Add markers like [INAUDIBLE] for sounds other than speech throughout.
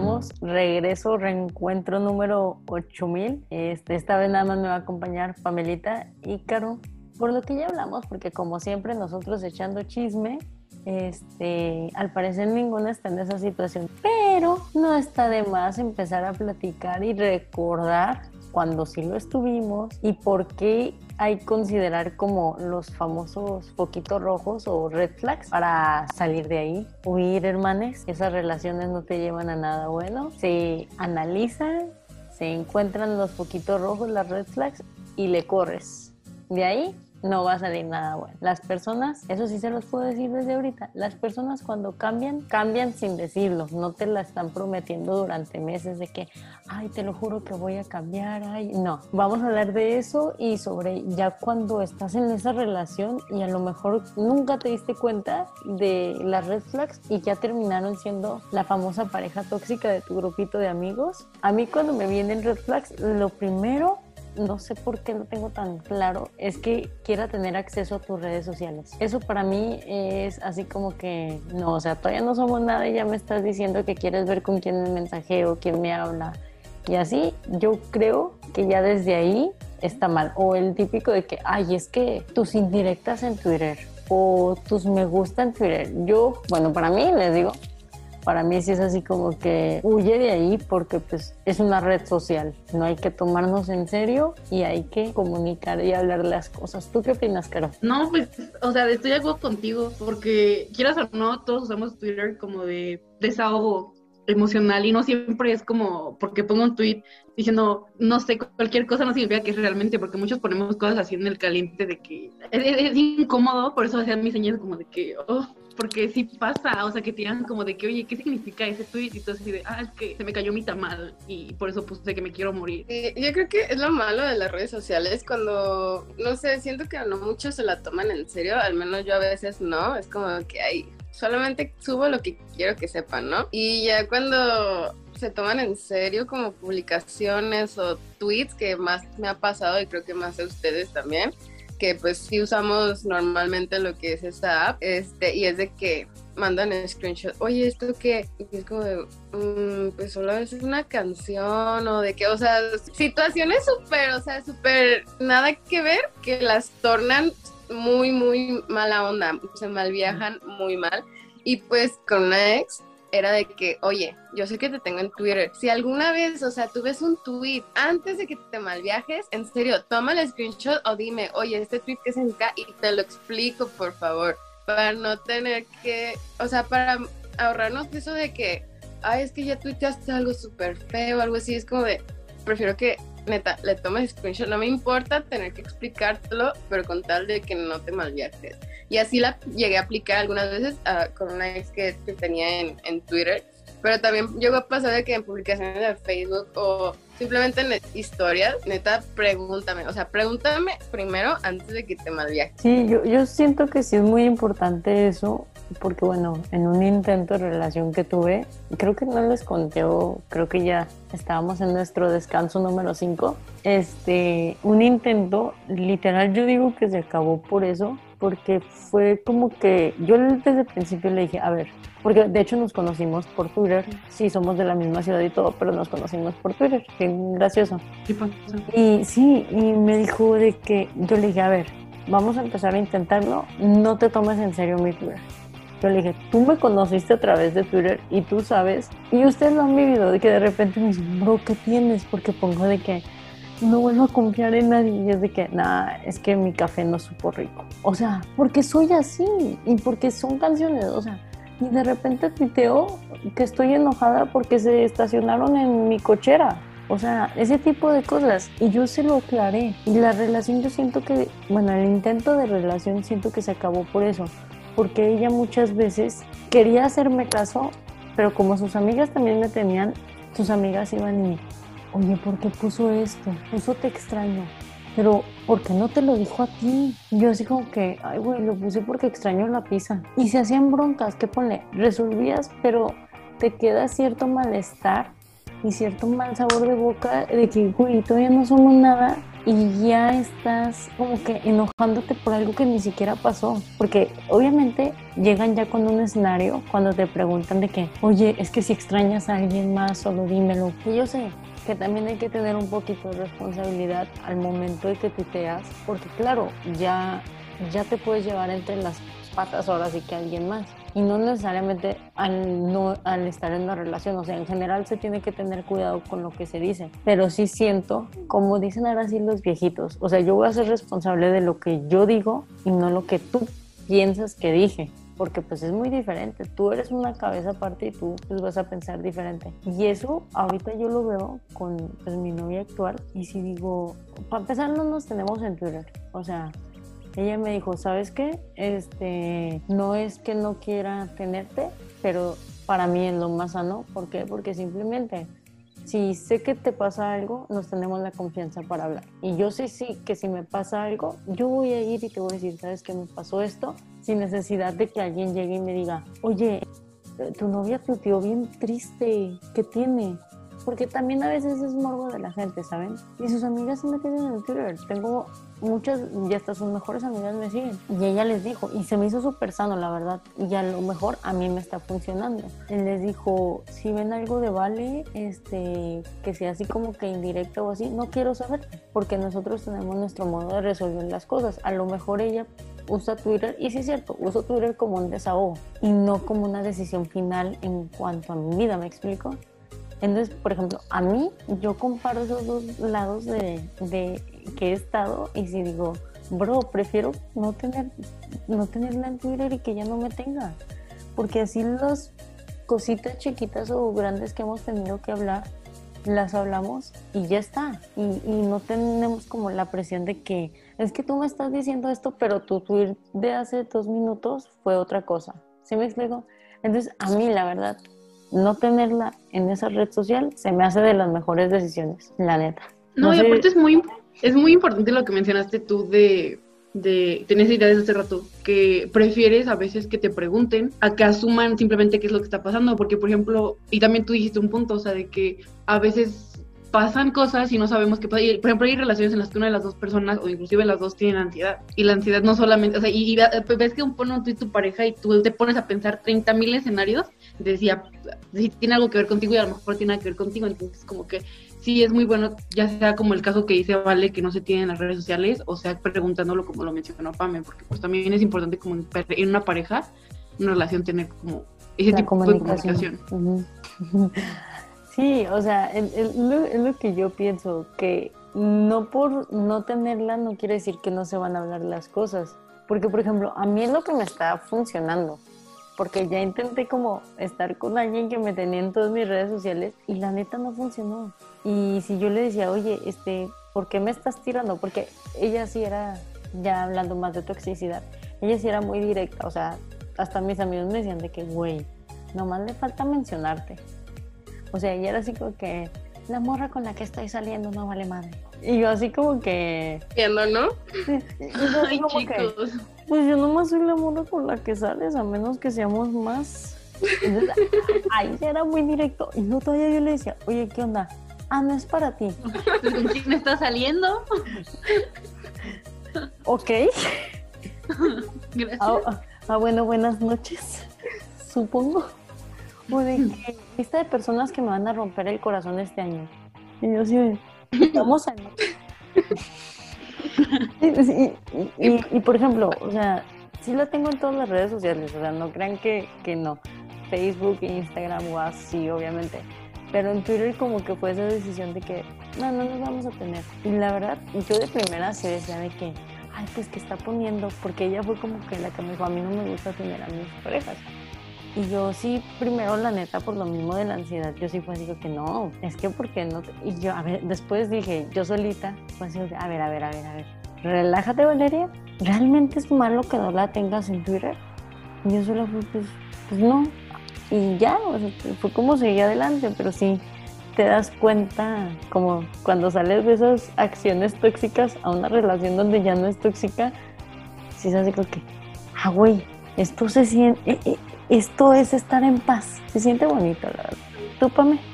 estamos. Regreso, reencuentro número 8000. Este, esta vez nada más me va a acompañar Pamelita y Caro. Por lo que ya hablamos, porque como siempre nosotros echando chisme, este, al parecer ninguna está en esa situación. Pero no está de más empezar a platicar y recordar cuando sí lo estuvimos y por qué hay que considerar como los famosos poquitos rojos o red flags para salir de ahí, huir hermanes. Esas relaciones no te llevan a nada bueno. Se analizan, se encuentran los poquitos rojos, las red flags y le corres. De ahí no va a salir nada bueno. Las personas, eso sí se los puedo decir desde ahorita, las personas cuando cambian, cambian sin decirlo, no te la están prometiendo durante meses de que, ay, te lo juro que voy a cambiar, ay, no, vamos a hablar de eso y sobre ya cuando estás en esa relación y a lo mejor nunca te diste cuenta de las red flags y ya terminaron siendo la famosa pareja tóxica de tu grupito de amigos. A mí cuando me vienen red flags, lo primero no sé por qué lo tengo tan claro, es que quiera tener acceso a tus redes sociales. Eso para mí es así como que, no, o sea, todavía no somos nada y ya me estás diciendo que quieres ver con quién me mensajeo, quién me habla. Y así yo creo que ya desde ahí está mal. O el típico de que, ay, es que tus indirectas en Twitter o tus me gusta en Twitter. Yo, bueno, para mí les digo, para mí sí es así como que huye de ahí porque pues es una red social, no hay que tomarnos en serio y hay que comunicar y hablar las cosas. ¿Tú qué opinas, Caro? No, pues, o sea, estoy de acuerdo contigo porque quieras o no, todos usamos Twitter como de desahogo emocional y no siempre es como porque pongo un tweet diciendo no sé cualquier cosa no significa que es realmente porque muchos ponemos cosas así en el caliente de que es, incómodo por eso hacían mis señales como de que oh, porque sí pasa, o sea, que te digan como de que, oye, ¿qué significa ese tweet? Y todo así de, ah, es que se me cayó mi tamal y por eso puse que me quiero morir. yo creo que es lo malo de las redes sociales cuando, no sé, siento que no muchos se la toman en serio, al menos yo a veces no, es como que, ay, solamente subo lo que quiero que sepan, ¿no? Y ya cuando se toman en serio como publicaciones o tweets que más me ha pasado y creo que más a ustedes también, que pues sí usamos normalmente lo que es esta app, este, y es de que mandan el screenshot, oye, ¿esto qué? Y es como de, mm, pues solo es una canción o de que, o sea, situaciones súper, o sea, súper nada que ver, que las tornan muy, muy mala onda, se malviajan muy mal. Y pues con una ex era de que, oye, yo sé que te tengo en Twitter. Si alguna vez, o sea, tú ves un tweet antes de que te malviajes, en serio, toma el screenshot o dime, oye, este tweet que acá y te lo explico, por favor, para no tener que, o sea, para ahorrarnos eso de que, ay, es que ya tuiteaste algo súper feo, algo así, es como de, prefiero que neta, le tomes screenshot, no me importa tener que explicártelo, pero con tal de que no te malviajes. Y así la llegué a aplicar algunas veces ah, con una ex que, tenía en, en, Twitter, pero también llegó a pasar de que en publicaciones de Facebook o simplemente en historias, neta, pregúntame, o sea, pregúntame primero antes de que te malviajes. Sí, yo, yo siento que sí es muy importante eso, porque bueno, en un intento de relación que tuve, creo que no les conté o creo que ya estábamos en nuestro descanso número 5, este, un intento, literal yo digo que se acabó por eso, porque fue como que yo desde el principio le dije, a ver, porque de hecho nos conocimos por Twitter, sí, somos de la misma ciudad y todo, pero nos conocimos por Twitter, qué gracioso. Y sí, y me dijo de que yo le dije, a ver, vamos a empezar a intentarlo, no te tomes en serio mi Twitter. Yo le dije, tú me conociste a través de Twitter y tú sabes, y ustedes lo han vivido, de que de repente me dicen, bro, ¿qué tienes? Porque pongo de que no vuelvo a confiar en nadie. Y es de que, nada, es que mi café no supo rico. O sea, porque soy así y porque son canciones, o sea, y de repente tuiteo que estoy enojada porque se estacionaron en mi cochera. O sea, ese tipo de cosas. Y yo se lo aclaré. Y la relación yo siento que, bueno, el intento de relación siento que se acabó por eso. Porque ella muchas veces quería hacerme caso, pero como sus amigas también me tenían, sus amigas iban y oye, ¿por qué puso esto? Puso te extraño. Pero, ¿por qué no te lo dijo a ti? yo así como que, ay, güey, lo puse porque extraño la pizza. Y se hacían broncas, ¿qué pone? Resolvías, pero te queda cierto malestar y cierto mal sabor de boca de que, güey, todavía no somos nada y ya estás como que enojándote por algo que ni siquiera pasó. Porque obviamente llegan ya con un escenario cuando te preguntan de que, oye, es que si extrañas a alguien más, solo dímelo. Y yo sé que también hay que tener un poquito de responsabilidad al momento de que tuteas, porque claro, ya, ya te puedes llevar entre las patas ahora sí que alguien más. Y no necesariamente al, no, al estar en una relación, o sea, en general se tiene que tener cuidado con lo que se dice, pero sí siento, como dicen ahora sí los viejitos, o sea, yo voy a ser responsable de lo que yo digo y no lo que tú piensas que dije, porque pues es muy diferente, tú eres una cabeza aparte y tú pues vas a pensar diferente. Y eso ahorita yo lo veo con pues, mi novia actual y si digo, para empezar no nos tenemos en Twitter, o sea, ella me dijo, ¿sabes qué? Este, no es que no quiera tenerte, pero para mí es lo más sano. ¿Por qué? Porque simplemente, si sé que te pasa algo, nos tenemos la confianza para hablar. Y yo sé sí que si me pasa algo, yo voy a ir y te voy a decir, ¿sabes qué me pasó esto? Sin necesidad de que alguien llegue y me diga, oye, tu novia tío bien triste, ¿qué tiene? porque también a veces es morbo de la gente, ¿saben? Y sus amigas se me tienen en Twitter. Tengo muchas, y hasta sus mejores amigas me siguen. Y ella les dijo, y se me hizo súper sano, la verdad. Y a lo mejor a mí me está funcionando. Él les dijo, si ven algo de Vale, este, que sea así como que indirecto o así, no quiero saber, porque nosotros tenemos nuestro modo de resolver las cosas. A lo mejor ella usa Twitter, y sí es cierto, uso Twitter como un desahogo y no como una decisión final en cuanto a mi vida, ¿me explico? Entonces, por ejemplo, a mí yo comparo esos dos lados de, que he estado y si digo, bro, prefiero no tener no tenerla en Twitter y que ya no me tenga, porque así las cositas chiquitas o grandes que hemos tenido que hablar las hablamos y ya está. Y, y, no tenemos como la presión de que es que tú me estás diciendo esto, pero tu tweet de hace dos minutos fue otra cosa. ¿Sí me explico? Entonces, a mí, la verdad, no tenerla en esa red social se me hace de las mejores decisiones, la neta. No, y aparte es muy, es muy importante lo que mencionaste tú de, de tener esa idea desde hace rato, que prefieres a veces que te pregunten a que asuman simplemente qué es lo que está pasando, porque por ejemplo, y también tú dijiste un punto, o sea, de que a veces pasan cosas y no sabemos qué pasa. Por ejemplo, hay relaciones en las que una de las dos personas, o inclusive las dos, tienen ansiedad. Y la ansiedad no solamente, o sea, y, ves que un pono tú y tu pareja y tú te pones a pensar 30 mil escenarios, decía, si tiene algo que ver contigo y a lo mejor tiene algo que ver contigo. Entonces, como que sí es muy bueno, ya sea como el caso que dice Vale, que no se tiene en las redes sociales, o sea, preguntándolo como lo mencionó Pame, porque pues también es importante como en una pareja, una relación, tener como ese tipo de comunicación. [LAUGHS] Sí, o sea, es, lo, que yo pienso, que no por no tenerla no quiere decir que no se van a hablar las cosas. Porque, por ejemplo, a mí es lo que me está funcionando. Porque ya intenté como estar con alguien que me tenía en todas mis redes sociales y la neta no funcionó. Y si yo le decía, oye, este, ¿por qué me estás tirando? Porque ella sí era, ya hablando más de toxicidad, ella sí era muy directa. O sea, hasta mis amigos me decían de que, güey, nomás le falta mencionarte. O sea, ella era así como que la morra con la que estoy saliendo no vale madre. Y yo así como que... Viendo, ¿no? Ay, chicos. pues yo nomás soy la morra con la que sales, a menos que seamos más. Entonces, ahí ya era muy directo. Y no todavía yo le decía, oye, ¿qué onda? Ah, no es para ti. [LAUGHS] ¿Con quién está saliendo? ok. [LAUGHS] Gracias. Ah, ah, bueno, buenas noches. Supongo. O de que [LAUGHS] lista de personas que me van a romper el corazón este año. Y yo sí, vamos a... [LAUGHS] y, y, por ejemplo, o sea, sí la tengo en todas las redes sociales, o sea, no crean que, que no. Facebook, Instagram, WhatsApp, sí, obviamente. Pero en Twitter como que fue esa decisión de que, no, no nos vamos a tener. Y la verdad, yo de primera se decía de que, ay, pues que está poniendo, porque ella fue como que la que me dijo, a mí no me gusta tener a mis parejas. Y yo sí, primero la neta, por lo mismo de la ansiedad, yo sí fue así que no, es que porque no, y yo, a ver, después dije, yo solita, pues a ver, a ver, a ver, a ver, relájate Valeria, ¿realmente es malo que no la tengas en Twitter? Y yo solo fui, pues, pues no, y ya, fue como seguir adelante, pero sí, te das cuenta como cuando sales de esas acciones tóxicas a una relación donde ya no es tóxica, sí es así como que, ah, güey, esto se siente, eh, eh, esto es estar en paz. Se siente bonito, la verdad. ¿Tú,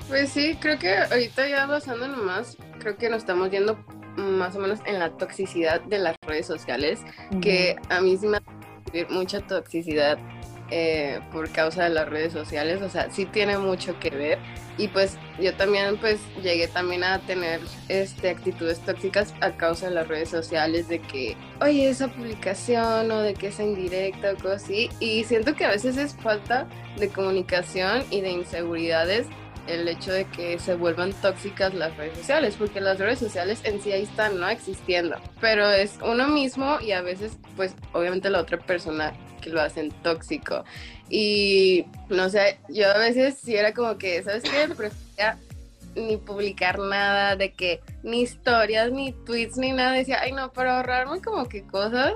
Pues sí, creo que ahorita ya basándonos más, creo que nos estamos yendo más o menos en la toxicidad de las redes sociales, que a mí sí me ha mucha toxicidad eh, por causa de las redes sociales, o sea, sí tiene mucho que ver. Y pues yo también pues llegué también a tener este actitudes tóxicas a causa de las redes sociales de que, oye, esa publicación o de que es indirecta o cosas así. Y siento que a veces es falta de comunicación y de inseguridades el hecho de que se vuelvan tóxicas las redes sociales, porque las redes sociales en sí ahí están, ¿no? Existiendo, pero es uno mismo y a veces, pues, obviamente la otra persona que lo hacen tóxico. Y no sé, yo a veces sí era como que, ¿sabes qué? [COUGHS] Prefería ni publicar nada, de que ni historias, ni tweets, ni nada. Decía, ay, no, para ahorrarme como que cosas.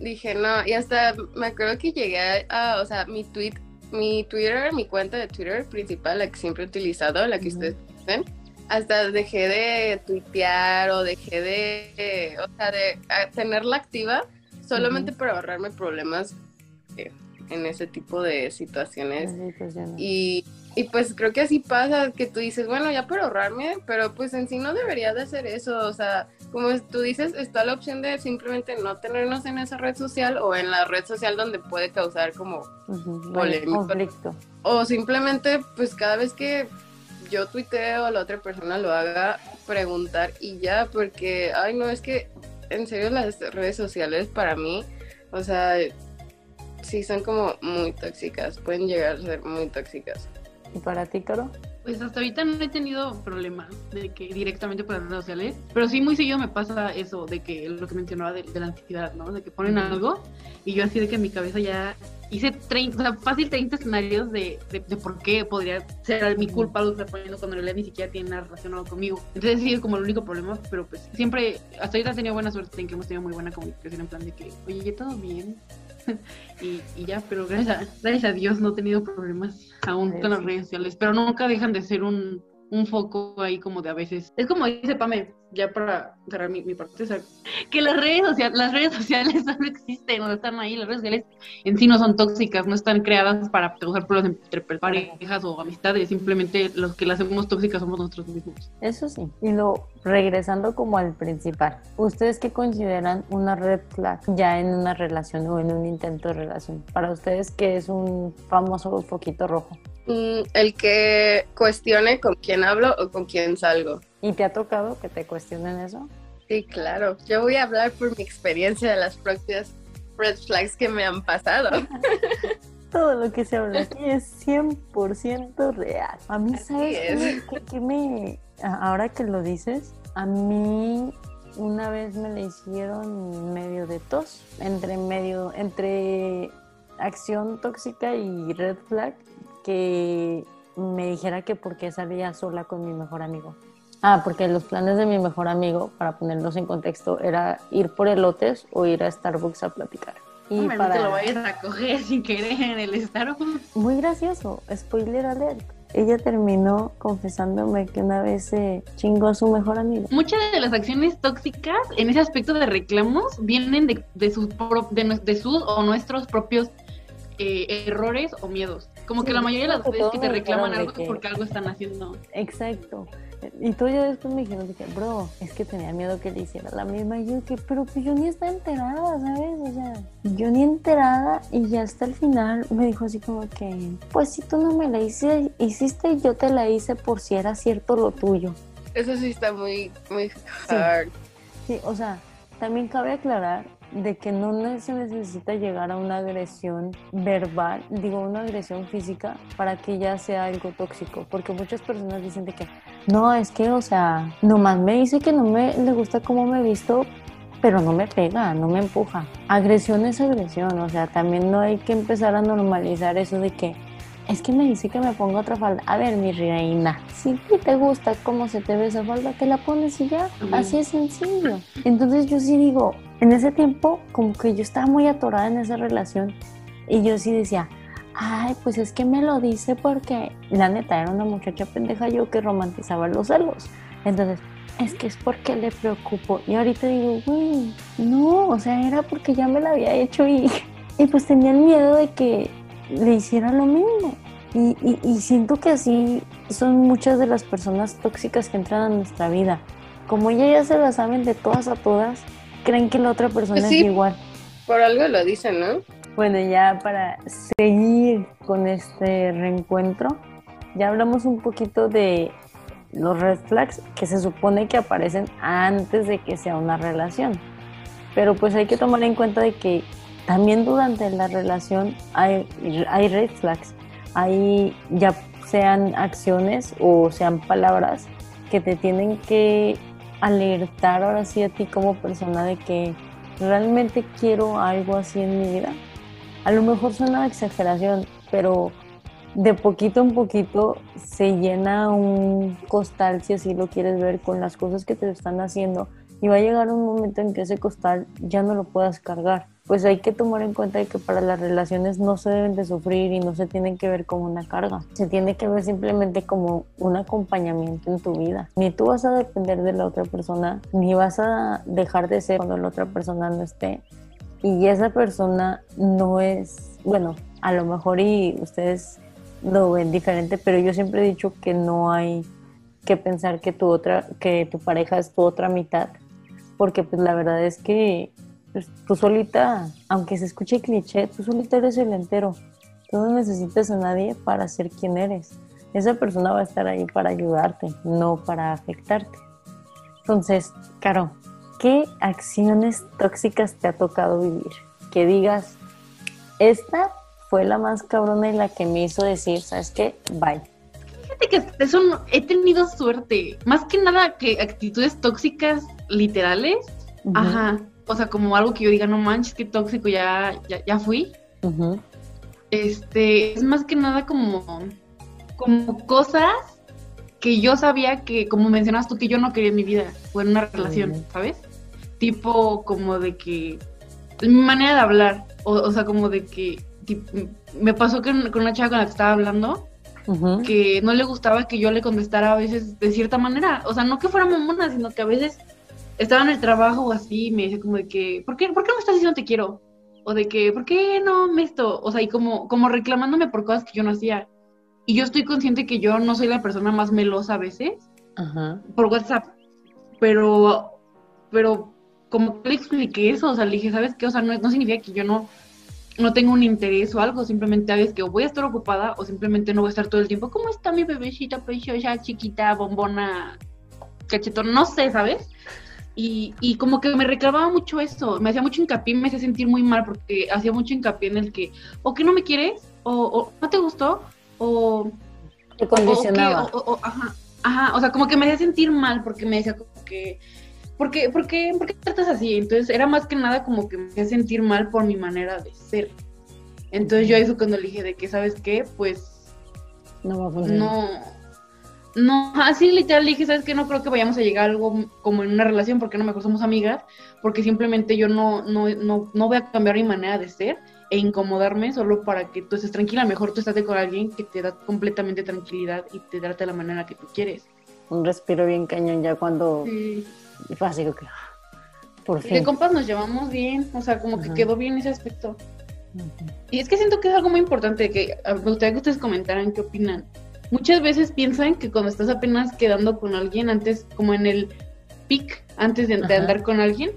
Dije, no, y hasta me acuerdo que llegué a, o sea, mi tweet, mi Twitter, mi cuenta de Twitter principal, la que siempre he utilizado, la que ustedes ven, hasta dejé de tuitear o dejé de, o sea, de tenerla activa solamente para ahorrarme problemas en ese tipo de situaciones. Y, y, pues creo que así pasa, que tú dices, bueno, ya para ahorrarme, pero pues en sí no debería de hacer eso, o sea, como tú dices, está la opción de simplemente no tenernos en esa red social o en la red social donde puede causar como Conflicto. O simplemente, pues cada vez que yo tuiteo o la otra persona lo haga, preguntar y ya, porque, ay, no, es que en serio las redes sociales para mí, o sea, sí son como muy tóxicas, pueden llegar a ser muy tóxicas. ¿Y para ti, Caro? Pues hasta ahorita no he tenido problemas de que directamente por las redes sociales, pero sí muy seguido me pasa eso de que lo que mencionaba de, la ansiedad, ¿no? De que ponen algo y yo así de que en mi cabeza ya hice 30, o sea, fácil 30 escenarios de, de, por qué podría ser mi culpa lo que está poniendo cuando en realidad ni siquiera tiene nada relacionado conmigo. Entonces sí es como el único problema, pero pues siempre, hasta ahorita he tenido buena suerte en que hemos tenido muy buena comunicación en plan de que, oye, todo bien, [LAUGHS] y, ya, pero gracias a, gracias a Dios no he tenido problemas aún con las redes sociales, pero nunca dejan de ser un, un foco ahí como de a veces. Es como dice Pame, ya para cerrar mi, parte, que las redes, sociales, las redes sociales [LAUGHS] no existen, no están ahí, las redes sociales en sí no son tóxicas, no están creadas para causar problemas entre parejas o amistades, simplemente los que las hacemos tóxicas somos nosotros mismos. Eso sí, y lo regresando como al principal, ¿ustedes qué consideran una red flag ya en una relación o en un intento de relación? Para ustedes, ¿qué es un famoso foquito rojo? Mm, el que cuestione con quién hablo o con quién salgo. ¿Y te ha tocado que te cuestionen eso? Sí, claro. Yo voy a hablar por mi experiencia de las propias red flags que me han pasado. [LAUGHS] Todo lo que se habla aquí es 100% real. A mí, ¿sabes qué, me... Ahora que lo dices, a mí una vez me le hicieron medio de tos, entre medio, entre acción tóxica y red flag que me dijera que por qué salía sola con mi mejor amigo. Ah, porque los planes de mi mejor amigo, para ponerlos en contexto, era ir por elotes o ir a Starbucks a platicar. Y para... te lo vayas a coger sin querer en el Starbucks. Muy gracioso, spoiler alert. Ella terminó confesándome que una vez se chingó a su mejor amigo. Muchas de las acciones tóxicas en ese aspecto de reclamos vienen de, de, sus, de, de sus o nuestros propios eh, errores o miedos. Como que la mayoría de las veces que te reclaman algo es porque algo están haciendo. Exacto. Y tú ya después me dijeron, dije, bro, es que tenía miedo que le hiciera la misma. Y yo, que, pero pues yo ni estaba enterada, ¿sabes? O sea, yo ni enterada. Y ya hasta el final me dijo así como que, pues si tú no me la hice, hiciste, yo te la hice por si era cierto lo tuyo. Eso sí está muy, muy hard. sí o sea, también cabe aclarar de que no se necesita llegar a una agresión verbal, digo una agresión física, para que ya sea algo tóxico, porque muchas personas dicen de que no, es que, o sea, nomás me dice que no me le gusta cómo me visto, pero no me pega, no me empuja. Agresión es agresión, o sea, también no hay que empezar a normalizar eso de que es que me dice que me ponga otra falda. A ver, mi reina, si te gusta cómo se te ve esa falda, te la pones y ya. Así es sencillo. Entonces yo sí digo, en ese tiempo como que yo estaba muy atorada en esa relación y yo sí decía, ay, pues es que me lo dice porque la neta era una muchacha pendeja yo que romantizaba los celos. Entonces, es que es porque le preocupo. Y ahorita digo, güey, no, o sea, era porque ya me la había hecho y, [LAUGHS] y pues tenía el miedo de que le hiciera lo mismo. Y, y, siento que así son muchas de las personas tóxicas que entran a nuestra vida. como ella ya se la saben de todas a todas, creen que la otra persona Pues sí. es igual. Por algo lo dicen, ¿no? Bueno, ya para seguir con este reencuentro, ya hablamos un poquito de los red flags que se supone que aparecen antes de que sea una relación. Pero pues hay que tomar en cuenta de que también durante la relación hay, hay red flags. Hay ya sean acciones o sean palabras que te tienen que alertar ahora sí a ti como persona de que realmente quiero algo así en mi vida. A lo mejor suena exageración, pero de poquito en poquito se llena un costal, si así lo quieres ver, con las cosas que te están haciendo. Y va a llegar un momento en que ese costal ya no lo puedas cargar. Pues hay que tomar en cuenta que para las relaciones no se deben de sufrir y no se tienen que ver como una carga. Se tiene que ver simplemente como un acompañamiento en tu vida. Ni tú vas a depender de la otra persona, ni vas a dejar de ser cuando la otra persona no esté y esa persona no es, bueno, a lo mejor y ustedes lo ven diferente, pero yo siempre he dicho que no hay que pensar que tu otra, que tu pareja es tu otra mitad, porque pues la verdad es que pues, tú solita, aunque se escuche cliché, tú solita eres el entero. Tú no necesitas a nadie para ser quien eres. Esa persona va a estar ahí para ayudarte, no para afectarte. Entonces, Caro, ¿qué acciones tóxicas te ha tocado vivir? Que digas, esta fue la más cabrona y la que me hizo decir, ¿sabes qué? Bye. Fíjate que eso no- he tenido suerte. Más que nada que actitudes tóxicas literales. Ajá. O sea, como algo que yo diga, no manches, qué tóxico, ya, ya, ya fui. Este, es más que nada como, como cosas que yo sabía que, como mencionas tú, que yo no quería en mi vida o en una relación. ¿sabes? Tipo como de que mi manera de hablar, o, o sea, como de que me pasó con, con una chava con la que estaba hablando que no le gustaba que yo le contestara a veces de cierta manera, o sea, no que fuera mamona, sino que a veces estaba en el trabajo o así y me decía como de que, ¿por qué, ¿por qué no me estás diciendo te quiero? O de que, ¿por qué no me esto? O sea, y como, como reclamándome por cosas que yo no hacía. Y yo estoy consciente que yo no soy la persona más melosa a veces Ajá. por WhatsApp, pero, pero como le expliqué eso, o sea, le dije, ¿sabes qué? O sea, no, no significa que yo no, no tengo un interés o algo, simplemente sabes que o voy a estar ocupada o simplemente no voy a estar todo el tiempo. ¿Cómo está mi bebecita preciosa, chiquita, bombona, cachetón? No sé, ¿sabes? Y, y como que me reclamaba mucho eso, me hacía mucho hincapié, me hacía sentir muy mal porque hacía mucho hincapié en el que o que no me quieres, o, o no te gustó, o, Te o condicionaba. que- o- o- ajá, ajá, o sea, como que me hacía sentir mal porque me decía como que, ¿por qué, por qué, por qué tratas así? Entonces era más que nada como que me hacía sentir mal por mi manera de ser. Entonces yo ahí fue cuando le dije de que, ¿sabes qué? Pues No va a no, no, así literal le dije, ¿sabes qué? No creo que vayamos a llegar a algo como en una relación porque no mejor somos amigas, porque simplemente yo no, no, no, no voy a cambiar mi manera de ser e incomodarme solo para que tú estés tranquila. Mejor tú estate con alguien que te da completamente tranquilidad y te trate de la manera que tú quieres. Un respiro bien cañón ya cuando Sí. fue así que por De fin. compas nos llevamos bien, o sea, como que quedó bien ese aspecto. Y es que siento que es algo muy importante que a- me gustaría que ustedes comentaran qué opinan. Muchas veces piensan que cuando estás apenas quedando con alguien, antes, como en el pic, antes de, de Ajá. andar con alguien,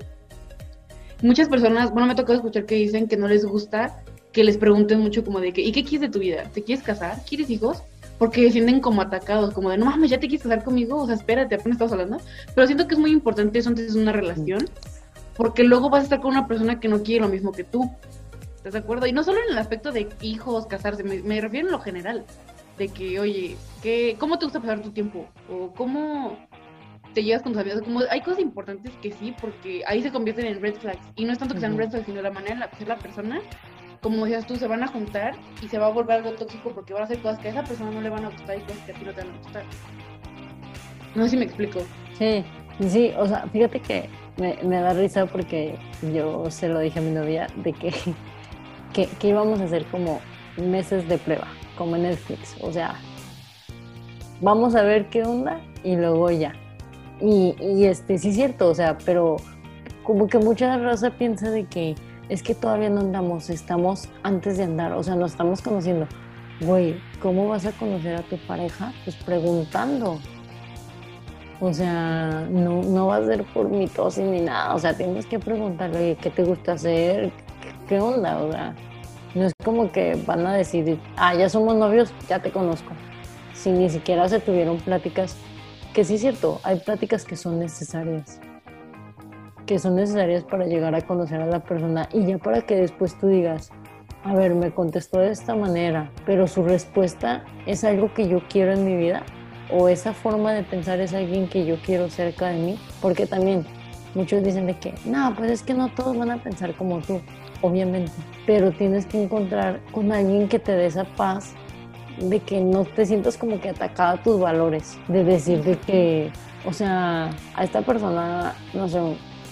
muchas personas, bueno, me ha tocado escuchar que dicen que no les gusta que les pregunten mucho como de que, ¿y qué quieres de tu vida? ¿Te quieres casar? ¿Quieres hijos? Porque se sienten como atacados, como de, no mames, ¿ya te quieres casar conmigo? O sea, espérate, apenas estamos hablando. Pero siento que es muy importante eso antes de una relación, porque luego vas a estar con una persona que no quiere lo mismo que tú. ¿Estás de acuerdo? Y no solo en el aspecto de hijos, casarse, me, me refiero en lo general. De que, oye, ¿qué, ¿cómo te gusta pasar tu tiempo? O cómo te llevas con tus amigos. Como, hay cosas importantes que sí, porque ahí se convierten en red flags. Y no es tanto que sean Ujú. red flags, sino la manera en la que ser la persona. Como decías tú, se van a juntar y se va a volver algo tóxico porque van a hacer cosas que a esa persona no le van a gustar y cosas que a ti no te van a gustar. No sé si me explico. Sí, sí, o sea, fíjate que me, da risa porque yo se lo dije a mi novia de que, [LAUGHS] que, que íbamos a hacer como meses de prueba, como en Netflix. O sea, vamos a ver qué onda y luego ya. Y, y este, sí es cierto, o sea, pero como que mucha raza piensa de que es que todavía no andamos, estamos antes de andar, o sea, nos estamos conociendo. Güey, ¿cómo vas a conocer a tu pareja? Pues preguntando. O sea, no, no va a ser por mitosis ni nada. O sea, tienes que preguntarle qué te gusta hacer, qué, onda. O sea, no es como que van a decir, ah, ya somos novios, ya te conozco. Si ni siquiera se tuvieron pláticas, que sí es cierto, hay pláticas que son necesarias. Que son necesarias para llegar a conocer a la persona y ya para que después tú digas, a ver, me contestó de esta manera, pero su respuesta es algo que yo quiero en mi vida o esa forma de pensar es alguien que yo quiero cerca de mí, porque también muchos dicen de que, no, pues es que no todos van a pensar como tú, obviamente, pero tienes que encontrar con alguien que te dé esa paz de que no te sientas como que atacada tus valores, de decir de que, o sea, a esta persona, no sé,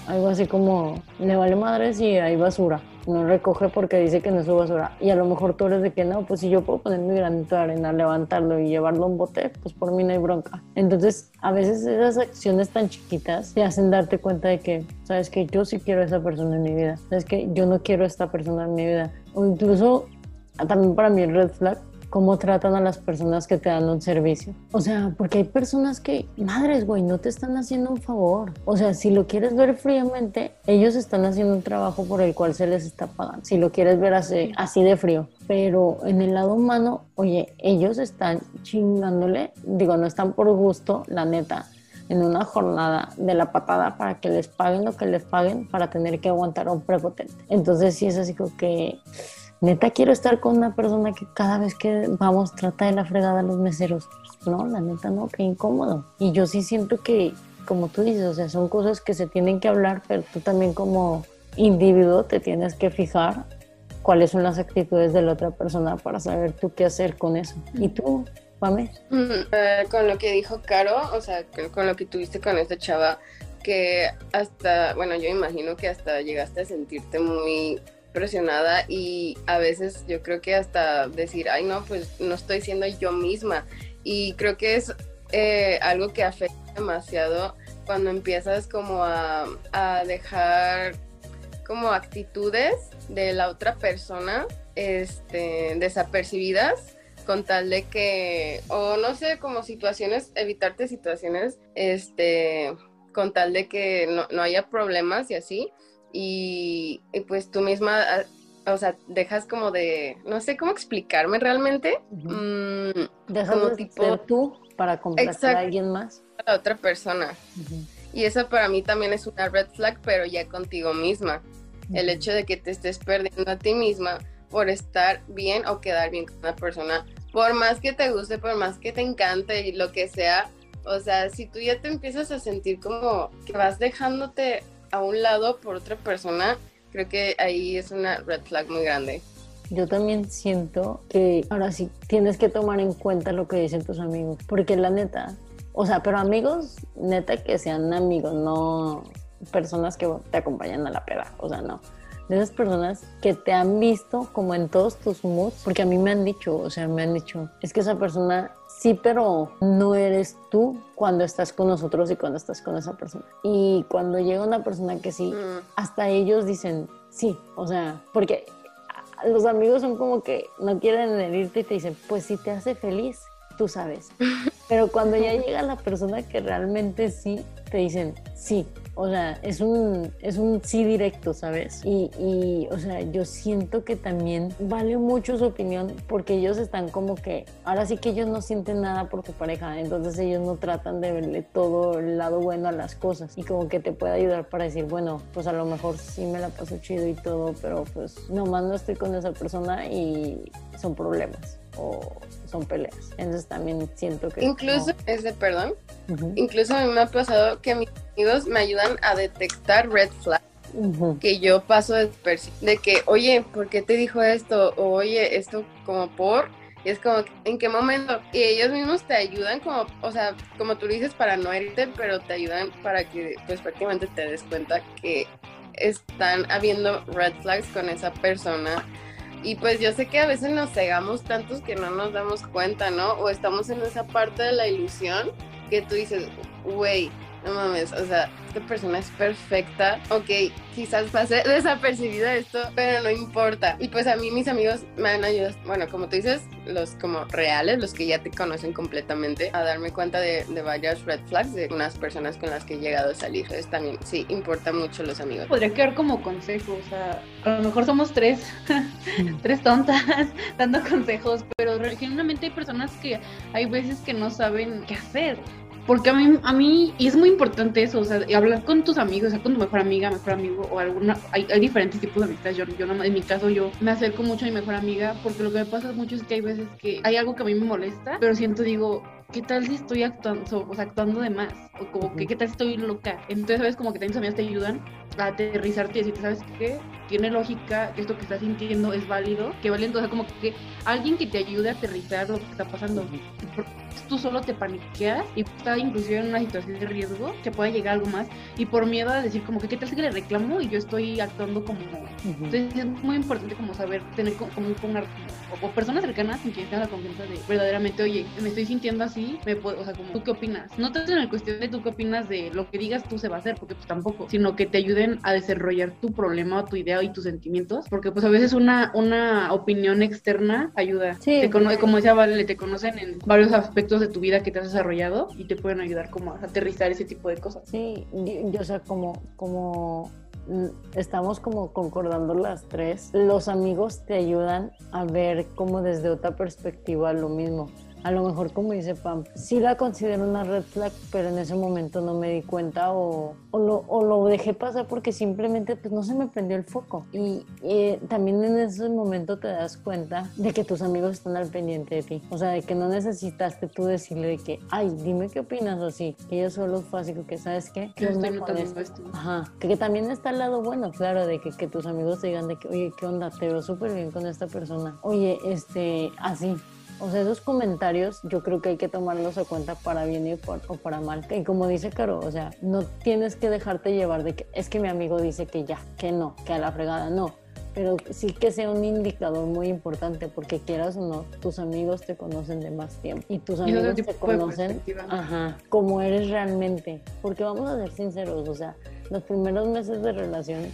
algo así como, le vale madre si hay basura, no recoge porque dice que no es su basura. Y a lo mejor tú eres de que no, pues si yo puedo poner mi granito de arena, levantarlo y llevarlo a un bote, pues por mí no hay bronca. Entonces, a veces esas acciones tan chiquitas te hacen darte cuenta de que, sabes que yo sí quiero a esa persona en mi vida, sabes que yo no quiero a esta persona en mi vida. O incluso, también para mí el red flag cómo tratan a las personas que te dan un servicio. O sea, porque hay personas que, madres, güey, no te están haciendo un favor. O sea, si lo quieres ver fríamente, ellos están haciendo un trabajo por el cual se les está pagando. Si lo quieres ver así, así de frío. Pero en el lado humano, oye, ellos están chingándole, digo, no están por gusto, la neta en una jornada de la patada para que les paguen lo que les paguen para tener que aguantar a un prepotente. Entonces sí es así como que neta quiero estar con una persona que cada vez que vamos trata de la fregada a los meseros. No, la neta no, qué incómodo. Y yo sí siento que, como tú dices, o sea, son cosas que se tienen que hablar, pero tú también como individuo te tienes que fijar cuáles son las actitudes de la otra persona para saber tú qué hacer con eso. ¿Y tú, Pame? Mm, eh, con lo que dijo Caro, o sea, con lo que tuviste con esta chava, que hasta, bueno, yo imagino que hasta llegaste a sentirte muy presionada y a veces yo creo que hasta decir, ay no, pues no estoy siendo yo misma. Y creo que es eh, algo que afecta demasiado cuando empiezas como a, a, dejar como actitudes de la otra persona este, desapercibidas con tal de que, o no sé, como situaciones, evitarte situaciones, este, con tal de que no, no haya problemas y así y, pues tú misma, ah, o sea, dejas como de, no sé cómo explicarme realmente. Mm, dejas de tipo, ser tú para complacer a alguien más. A otra persona. Y eso para mí también es una red flag, pero ya contigo misma. El hecho de que te estés perdiendo a ti misma por estar bien o quedar bien con una persona, por más que te guste, por más que te encante y lo que sea, o sea, si tú ya te empiezas a sentir como que vas dejándote a un lado por otra persona, creo que ahí es una red flag muy grande. Yo también siento que ahora sí tienes que tomar en cuenta lo que dicen tus amigos, porque la neta, o sea, pero amigos, neta que sean amigos, no personas que te acompañan a la peda, o sea, no. De esas personas que te han visto como en todos tus moods, porque a mí me han dicho, o sea, me han dicho, es que esa persona sí, pero no eres tú cuando estás con nosotros y cuando estás con esa persona. Y cuando llega una persona que sí, mm. hasta ellos dicen sí, o sea, porque los amigos son como que no quieren herirte y te dicen, pues si te hace feliz, tú sabes. [LAUGHS] Pero cuando ya llega la persona que realmente sí, te dicen sí, o sea, es un, es un sí directo, ¿sabes? Y, y, o sea, yo siento que también vale mucho su opinión porque ellos están como que, ahora sí que ellos no sienten nada por tu pareja, entonces ellos no tratan de verle todo el lado bueno a las cosas y como que te puede ayudar para decir, bueno, pues a lo mejor sí me la paso chido y todo, pero pues nomás no estoy con esa persona y son problemas o son peleas. Entonces también siento que... Incluso, es de perdón, incluso a mí me ha pasado que mis amigos me ayudan a detectar red flags. que yo paso de, de que, oye, ¿por qué te dijo esto? O oye, esto como por, y es como, ¿en qué momento? Y ellos mismos te ayudan como, o sea, como tú dices, para no herirte, pero te ayudan para que pues prácticamente te des cuenta que están habiendo red flags con esa persona y pues yo sé que a veces nos cegamos tantos que no nos damos cuenta, ¿no? O estamos en esa parte de la ilusión que tú dices, güey, no mames, o sea, esta persona es perfecta. Ok, quizás pase [LAUGHS] desapercibida esto, pero no importa. Y pues a mí mis amigos me han ayudado, bueno, como tú dices, los como reales, los que ya te conocen completamente, a darme cuenta de, de varias red flags de unas personas con las que he llegado a salir. Entonces también, sí, importa mucho los amigos. Podría quedar como consejo, o sea, a lo mejor somos tres, [LAUGHS] tres tontas [LAUGHS] dando consejos, pero genuinamente hay personas que hay veces que no saben qué hacer. Porque a mí, a mí, y es muy importante eso, o sea, hablar con tus amigos, o sea, con tu mejor amiga, mejor amigo, o alguna, hay, hay diferentes tipos de amistades. Yo, yo no, en mi caso, yo me acerco mucho a mi mejor amiga, porque lo que me pasa mucho es que hay veces que hay algo que a mí me molesta, pero siento, digo, ¿qué tal si estoy actuando, o sea, actuando de más? O como que, ¿qué tal si estoy loca? Entonces, ¿sabes? Como que también tus amigas te ayudan a aterrizarte y decirte, ¿sabes qué? Tiene lógica, que esto que estás sintiendo es válido, que vale, entonces como que alguien que te ayude a aterrizar lo que está pasando. Porque tú solo te paniqueas y estás inclusive en una situación de riesgo que pueda llegar algo más y por miedo a decir como que qué tal si le reclamo y yo estoy actuando como entonces es muy importante como saber tener como, como, o, o, personas cercanas en quien tenga la confianza de verdaderamente oye me estoy sintiendo así me puedo, o sea como tú qué opinas no tanto en la cuestión de tú qué opinas de lo que digas tú se va a hacer porque pues tampoco sino que te ayuden a desarrollar tu problema o tu idea y tus sentimientos porque pues a veces una una opinión externa ayuda. Sí, te cono- como decía Vale te conocen en varios aspectos de tu vida que te has desarrollado y te pueden ayudar como a aterrizar ese tipo de cosas. Sí, yo, yo, o sea, como, como mm, estamos como concordando las tres, los amigos te ayudan a ver como desde otra perspectiva lo mismo. A lo mejor, como dice Pam, sí la considero una red flag, pero en ese momento no me di cuenta o, o, lo, o lo dejé pasar porque simplemente pues, no se me prendió el foco. Y eh, también en ese momento te das cuenta de que tus amigos están al pendiente de ti. O sea, de que no necesitaste tú decirle de que, ay, dime qué opinas o así. Que ellos solo fue así que, ¿sabes qué? ¿Qué Yo esto. Ajá, que, que también está el lado bueno, claro, de que, que tus amigos te digan de que, oye, ¿qué onda? Te veo súper bien con esta persona. Oye, este, así. O sea, esos comentarios yo creo que hay que tomarlos a cuenta para bien y por- o para mal. Y como dice Caro, o sea, no tienes que dejarte llevar de que es que mi amigo dice que ya, que no, que a la fregada no. Pero sí que sea un indicador muy importante porque quieras o no, tus amigos te conocen de más tiempo y tus Y amigos te conocen ajá, como eres realmente. Porque vamos a ser sinceros, o sea, los primeros meses de relación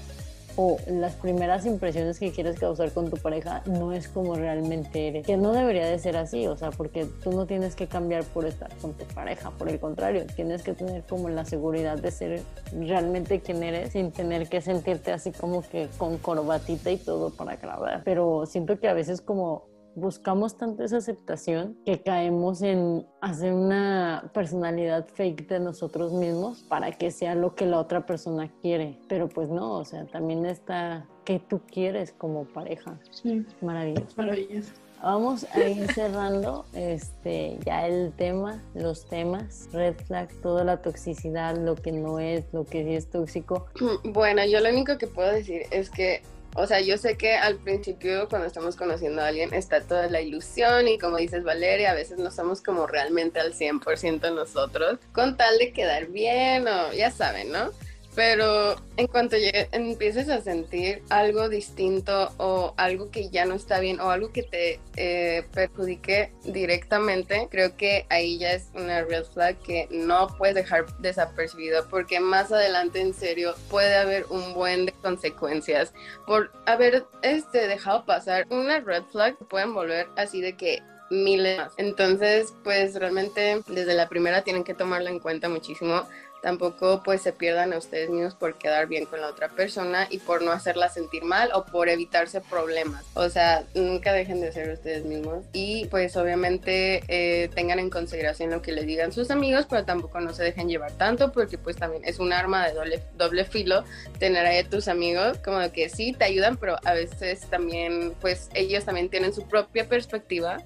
o las primeras impresiones que quieres causar con tu pareja no es como realmente eres. Que no debería de ser así, o sea, porque tú no tienes que cambiar por estar con tu pareja, por el contrario, tienes que tener como la seguridad de ser realmente quien eres sin tener que sentirte así como que con corbatita y todo para grabar. Pero siento que a veces como buscamos tanto esa aceptación que caemos en hacer una personalidad fake de nosotros mismos para que sea lo que la otra persona quiere. Pero pues no, o sea, también está que tú quieres como pareja. sí Maravilloso. maravilloso Vamos a ir cerrando este ya el tema, los temas, red flag, toda la toxicidad, lo que no es, lo que sí es tóxico. Bueno, yo lo único que puedo decir es que, o sea, yo sé que al principio cuando estamos conociendo a alguien está toda la ilusión y como dices Valeria, a veces no somos como realmente al 100% nosotros, con tal de quedar bien o ya saben, ¿no? Pero en cuanto empieces a sentir algo distinto o algo que ya no está bien o algo que te eh, perjudique directamente, creo que ahí ya es una red flag que no puedes dejar desapercibido porque más adelante en serio puede haber un buen de consecuencias por haber este, dejado pasar una red flag pueden volver así de que miles. Entonces, pues realmente desde la primera tienen que tomarla en cuenta muchísimo tampoco pues se pierdan a ustedes mismos por quedar bien con la otra persona y por no hacerla sentir mal o por evitarse problemas. O sea, nunca dejen de ser ustedes mismos y pues obviamente eh, tengan en consideración lo que les digan sus amigos, pero tampoco no se dejen llevar tanto porque pues también es un arma de doble, doble filo tener ahí a tus amigos como que sí te ayudan, pero a veces también pues ellos también tienen su propia perspectiva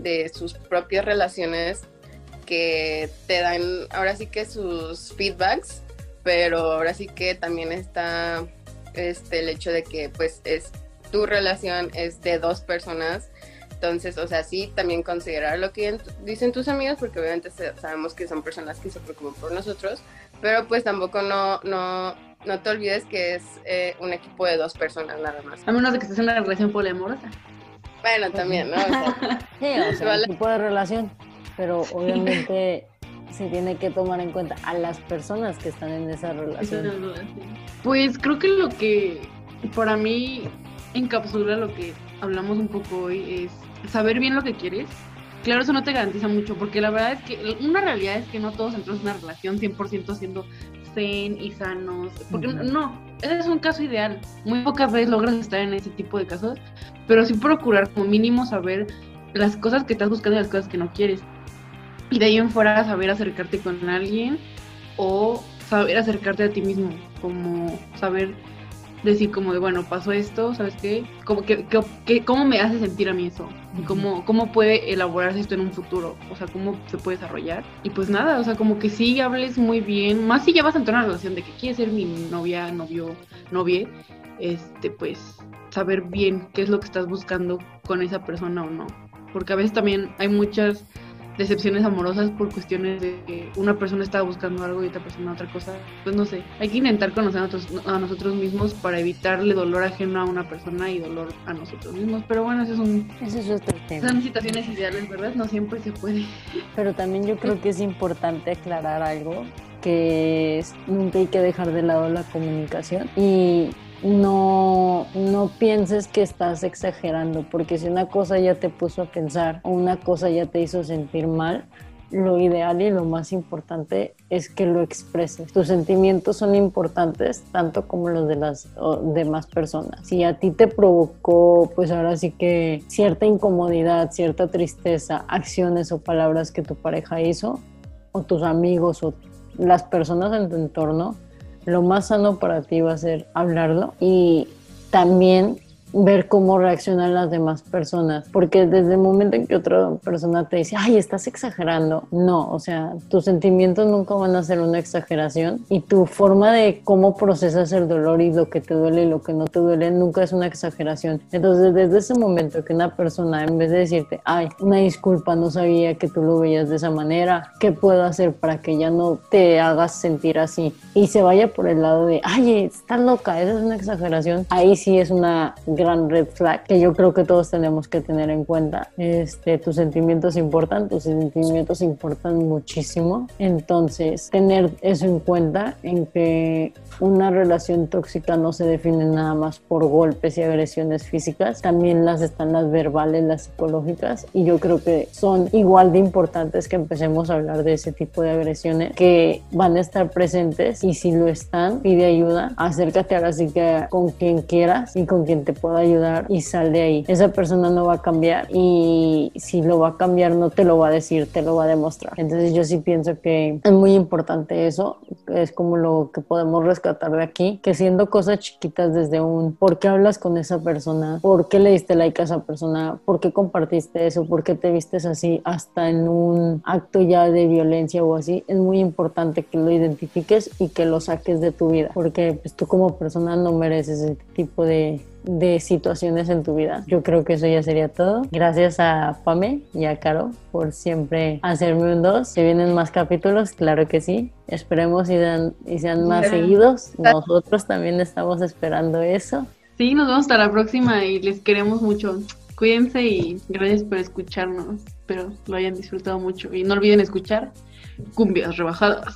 de sus propias relaciones que te dan ahora sí que sus feedbacks, pero ahora sí que también está este el hecho de que pues es tu relación es de dos personas. Entonces, o sea, sí, también considerar lo que dicen tus amigos, porque obviamente sabemos que son personas que se preocupan por nosotros, pero pues tampoco no, no, no te olvides que es eh, un equipo de dos personas nada más. a menos de que estés en una relación poliamorosa Bueno, también, ¿no? O sea, [LAUGHS] Sí, o sea, Vale. un tipo de relación, pero obviamente se tiene que tomar en cuenta a las personas que están en esa relación. Pues creo que lo que para mí encapsula lo que hablamos un poco hoy es saber bien lo que quieres. Claro, eso no te garantiza mucho, porque la verdad es que una realidad es que no todos entramos en una relación 100% siendo zen y sanos, porque no, ese es un caso ideal. Muy pocas veces logras estar en ese tipo de casos, pero sí procurar como mínimo saber las cosas que estás buscando y las cosas que no quieres. Y de ahí en fuera saber acercarte con alguien o saber acercarte a ti mismo, como saber decir como de, bueno, pasó esto, ¿sabes qué? Como que, ¿Cómo me hace sentir a mí eso? ¿Cómo, ¿Cómo puede elaborarse esto en un futuro? O sea, ¿cómo se puede desarrollar? Y pues nada, o sea, como que sí hables muy bien, más si ya vas a entrar en una relación de que quieres ser mi novia, novio, novie, este, pues saber bien qué es lo que estás buscando con esa persona o no. Porque a veces también hay muchas decepciones amorosas por cuestiones de que una persona estaba buscando algo y otra persona otra cosa. Pues no sé, hay que intentar conocer a nosotros, a nosotros mismos para evitarle dolor ajeno a una persona y dolor a nosotros mismos. Pero bueno, eso es un... Eso es otro tema. Son situaciones ideales, ¿verdad? No siempre se puede. Pero también yo creo que es importante aclarar algo que nunca hay que dejar de lado la comunicación y no, no pienses que estás exagerando, porque si una cosa ya te puso a pensar o una cosa ya te hizo sentir mal, lo ideal y lo más importante es que lo expreses. Tus sentimientos son importantes tanto como los de las demás personas. Si a ti te provocó, pues ahora sí que cierta incomodidad, cierta tristeza, acciones o palabras que tu pareja hizo, o tus amigos o las personas en tu entorno, lo más sano para ti va a ser hablarlo y también ver cómo reaccionan las demás personas, porque desde el momento en que otra persona te dice, ay, estás exagerando, no, o sea, tus sentimientos nunca van a ser una exageración y tu forma de cómo procesas el dolor y lo que te duele y lo que no te duele nunca es una exageración. Entonces, desde ese momento que una persona, en vez de decirte, ay, una disculpa, no sabía que tú lo veías de esa manera, ¿qué puedo hacer para que ya no te hagas sentir así? Y se vaya por el lado de, ay, estás loca, esa es una exageración, ahí sí es una gran red flag que yo creo que todos tenemos que tener en cuenta. Este, tus sentimientos importan, tus sentimientos importan muchísimo. Entonces, tener eso en cuenta, en que una relación tóxica no se define nada más por golpes y agresiones físicas, también las están las verbales, las psicológicas, y yo creo que son igual de importantes que empecemos a hablar de ese tipo de agresiones que van a estar presentes y si lo están, pide ayuda, acércate ahora sí que con quien quieras y con quien te pueda ayudar y sal de ahí. Esa persona no va a cambiar y si lo va a cambiar no te lo va a decir, te lo va a demostrar. Entonces yo sí pienso que es muy importante eso, es como lo que podemos rescatar de aquí, que siendo cosas chiquitas desde un ¿por qué hablas con esa persona? ¿Por qué le diste like a esa persona? ¿Por qué compartiste eso? ¿Por qué te vistes así? Hasta en un acto ya de violencia o así, es muy importante que lo identifiques y que lo saques de tu vida, porque pues, tú como persona no mereces ese tipo de, de situaciones en tu vida. Yo creo que eso ya sería todo. Gracias a Pame y a Caro por siempre hacerme un dos. Se vienen más capítulos, claro que sí. Esperemos y, y sean más seguidos. Nosotros también estamos esperando eso. Sí, nos vemos hasta la próxima y les queremos mucho. Cuídense y gracias por escucharnos. Espero lo hayan disfrutado mucho. Y no olviden escuchar Cumbias Rebajadas.